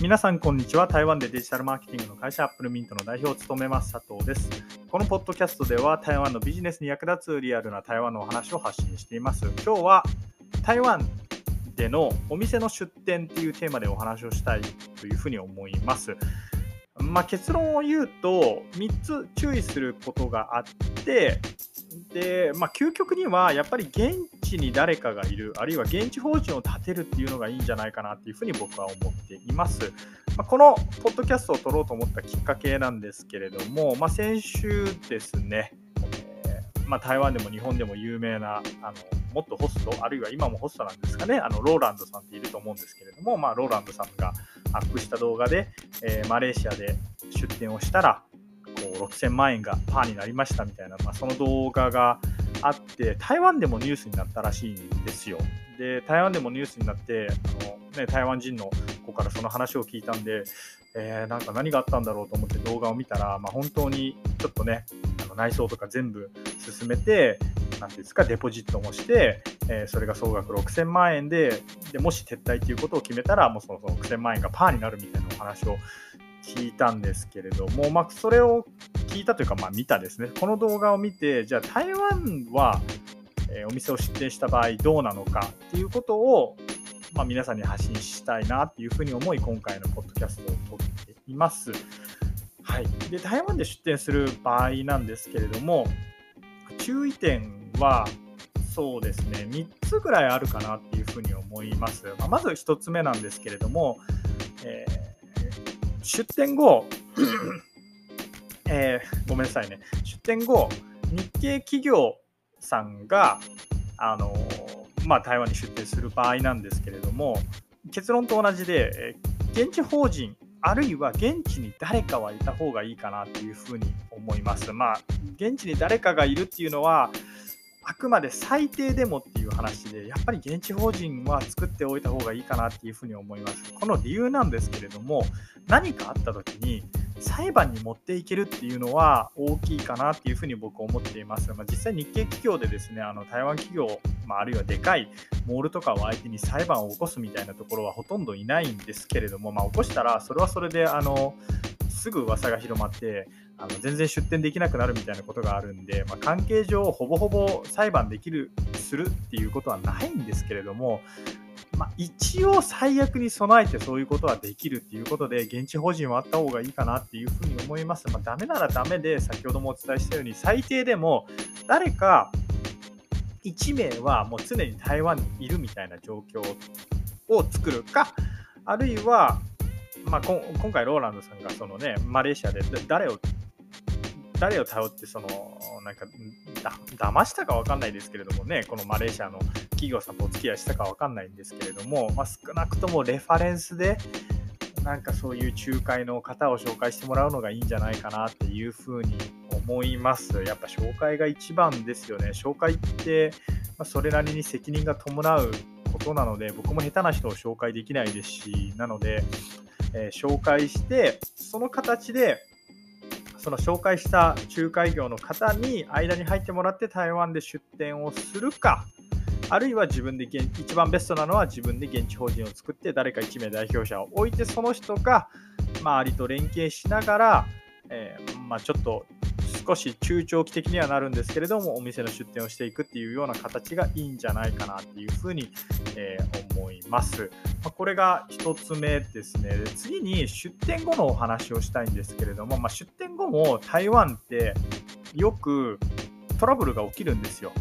皆さんこんにちは。台湾でデジタルマーケティングの会社アップルミントの代表を務めます佐藤です。このポッドキャストでは台湾のビジネスに役立つリアルな台湾のお話を発信しています。今日は台湾でのお店の出店っていうテーマでお話をしたいというふうに思います。まあ、結論を言うと3つ注意することがあってで、まあ、究極にはやっぱり現地に誰かがいる、あるいは現地法人を立てるっていうのがいいんじゃないかなっていうふうに僕は思っています。まあ、このポッドキャストを撮ろうと思ったきっかけなんですけれども、まあ、先週ですね、えー、ま台湾でも日本でも有名なあのもっとホスト、あるいは今もホストなんですかね、あのローランドさんっていると思うんですけれども、まあ、ローランドさんがアップした動画で、えー、マレーシアで出店をしたら、6000万円がパーになりましたみたいな、まあ、その動画があって、台湾でもニュースになったらしいんですよ。で、台湾でもニュースになって、あのね、台湾人の子からその話を聞いたんで、えー、なんか何があったんだろうと思って動画を見たら、まあ、本当にちょっとね、あの内装とか全部進めて、なんていうんですか、デポジットもして、えー、それが総額6000万円でで、もし撤退ということを決めたら、もうその6000万円がパーになるみたいなお話を聞いたんですけれども、まあ、それを聞いたというか、まあ、見たですね。この動画を見て、じゃあ台湾は、えお店を出店した場合どうなのかっていうことを、まあ、皆さんに発信したいなっていうふうに思い、今回のポッドキャストを撮っています。はい、で台湾で出店する場合なんですけれども、注意点はそうですね、3つぐらいあるかなっていうふうに思います。まあ、まず1つ目なんですけれども、えー出店後、えー、ごめんなさいね、出店後、日系企業さんが、あのまあ、台湾に出店する場合なんですけれども、結論と同じで、現地法人、あるいは現地に誰かはいた方がいいかなっていうふうに思います。まあ、現地に誰かがいるっていうのは、あくまで最低でもっていう話で、やっぱり現地法人は作っておいた方がいいかなっていうふうに思います。この理由なんですけれども、何かあった時に裁判に持っていけるっていうのは大きいかなっていうふうに僕思っています。まあ、実際日系企業でですね、あの台湾企業、まあ、あるいはでかいモールとかを相手に裁判を起こすみたいなところはほとんどいないんですけれども、まあ、起こしたらそれはそれであのすぐ噂が広まってあの全然出店できなくなるみたいなことがあるんで、まあ、関係上ほぼほぼ裁判できるするっていうことはないんですけれども、まあ、一応最悪に備えてそういうことはできるっていうことで現地法人はあった方がいいかなっていうふうに思います。まあ、ダメならダメで先ほどもお伝えしたように最低でも誰か1名はもう常に台湾にいるみたいな状況を作るかあるいはまあ、今回、ローランドさんがその、ね、マレーシアで誰を誰を頼ってそのなんかだ騙したか分かんないですけれどもねこのマレーシアの企業さんとお付き合いしたか分かんないんですけれども、まあ、少なくともレファレンスでなんかそういう仲介の方を紹介してもらうのがいいんじゃないかなっていうふうに思います。やっぱ紹介が一番ですよね。紹介って、まあ、それなりに責任が伴うことなので、僕も下手な人を紹介できないですし、なので、えー、紹介して、その形で、その紹介した仲介業の方に間に入ってもらって台湾で出店をするか、あるいは自分で一番ベストなのは自分で現地法人を作って誰か1名代表者を置いてその人が周りと連携しながら、えー、まあ、ちょっと少し中長期的にはなるんですけれどもお店の出店をしていくっていうような形がいいんじゃないかなっていうふうに、えー、思います。まあ、これが1つ目ですね。で次に出店後のお話をしたいんですけれども、まあ、出店後も台湾ってよくトラブルが起きるんですよ。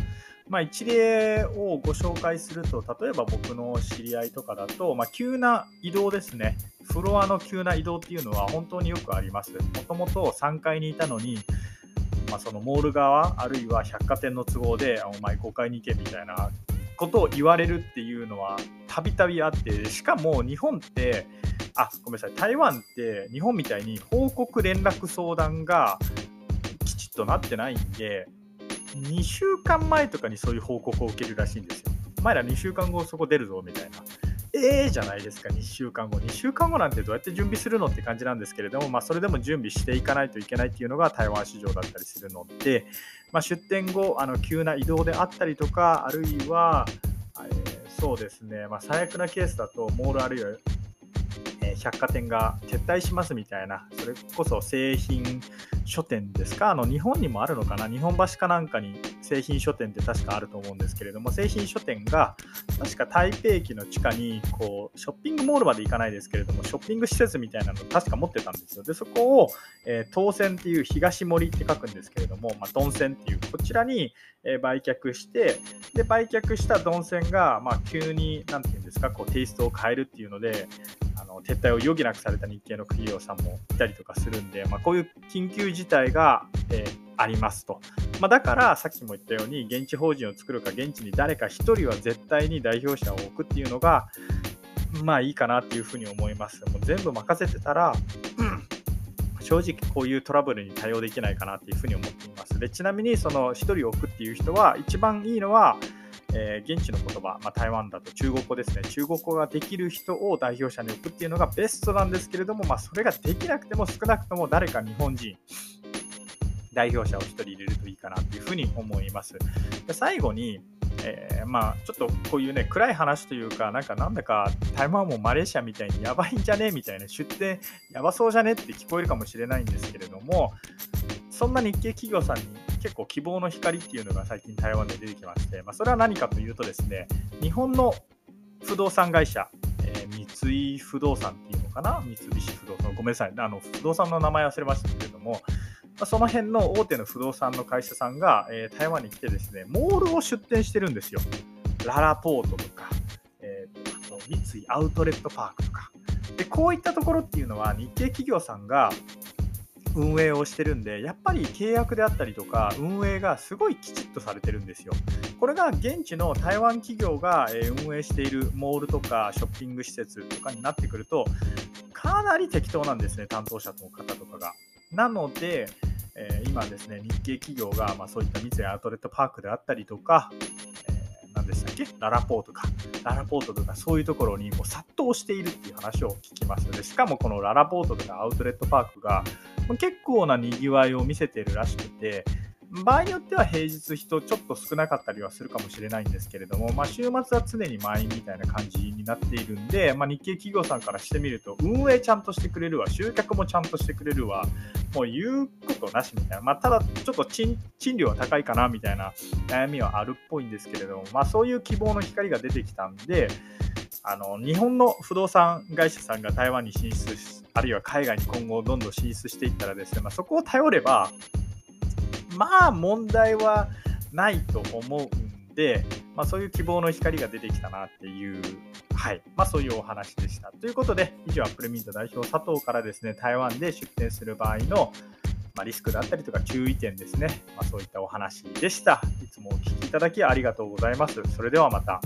まあ、一例をご紹介すると、例えば僕の知り合いとかだと、まあ、急な移動ですね。フロアの急な移動っていうのは本当によくあります。もともと3階にいたのに、まあ、そのモール側、あるいは百貨店の都合で、お前5階に行けみたいなことを言われるっていうのはたびたびあってしかも日本ってあごめんなさい台湾って日本みたいに報告連絡相談がきちっとなってないんで2週間前とかにそういう報告を受けるらしいんですよ。お前ら2週間後そこ出るぞみたいな。ええじゃないですか、2週間後。2週間後なんてどうやって準備するのって感じなんですけれども、まあ、それでも準備していかないといけないっていうのが台湾市場だったりするので、まあ、出店後、あの急な移動であったりとか、あるいは、えー、そうですね、まあ、最悪なケースだと、モールあるいは、ー、百貨店が撤退しますみたいな、それこそ製品書店ですか、あの日本にもあるのかな、日本橋かなんかに製品書店って確かあると思うんですけれども、製品書店が確か台北駅の地下にこうショッピングモールまで行かないですけれども、ショッピング施設みたいなのを確か持ってたんですよ。で、そこを、えー、当選っていう東森って書くんですけれども、まあ、ドン線っていう、こちらに、えー、売却して、で、売却したドン線が、まあ、急に、なんていうんですか、こうテイストを変えるっていうので、撤退を余儀なくされた日系の企業さんもいたりとかするんで、まあ、こういう緊急事態が、えー、ありますと。まあ、だからさっきも言ったように現地法人を作るか現地に誰か1人は絶対に代表者を置くっていうのがまあいいかなっていうふうに思います。もう全部任せてたら、うん、正直こういうトラブルに対応できないかなっていうふうに思っています。でちなみにその1人置くっていう人は一番いいのはえー、現地の言葉、まあ、台湾だと中国語ですね、中国語ができる人を代表者に置くっていうのがベストなんですけれども、まあ、それができなくても少なくとも誰か日本人、代表者を1人入れるといいかなというふうに思います。で最後に、えー、まあちょっとこういうね暗い話というかなんかなんだか台湾もマレーシアみたいにやばいんじゃねみたいな出店やばそうじゃねって聞こえるかもしれないんですけれどもそんな日系企業さんに結構希望の光っていうのが最近台湾で出てきまして、まあ、それは何かというとですね日本の不動産会社、えー、三井不動産っていうのかな？三菱不動産ごめんなさいあの不動産の名前忘れましたけれどもまその辺の大手の不動産の会社さんが、えー、台湾に来てですね、モールを出店してるんですよ。ララポートとか、えー、と三井アウトレットパークとか。で、こういったところっていうのは日系企業さんが運営をしてるんで、やっぱり契約であったりとか、運営がすごいきちっとされてるんですよ。これが現地の台湾企業が運営しているモールとかショッピング施設とかになってくると、かなり適当なんですね、担当者の方とかが。なので、え、今ですね、日系企業が、ま、そういった三井アウトレットパークであったりとか、えー、何でしたっけ？ララポートか。ララポートとかそういうところにもう殺到しているっていう話を聞きます。で、しかもこのララポートとかアウトレットパークが結構なにぎわいを見せているらしくて、場合によっては平日人ちょっと少なかったりはするかもしれないんですけれども、まあ、週末は常に満員みたいな感じになっているんで、まあ、日系企業さんからしてみると運営ちゃんとしてくれるわ集客もちゃんとしてくれるわもう言うことなしみたいな、まあ、ただちょっと賃料は高いかなみたいな悩みはあるっぽいんですけれども、まあ、そういう希望の光が出てきたんであの日本の不動産会社さんが台湾に進出あるいは海外に今後どんどん進出していったらですね、まあ、そこを頼ればまあ問題はないと思うんで、まあ、そういう希望の光が出てきたなっていう、はいまあ、そういうお話でした。ということで、以上、アップルミント代表佐藤からですね、台湾で出店する場合の、ま、リスクだったりとか注意点ですね、まあ、そういったお話でした。いつもお聴きいただきありがとうございます。それではまた。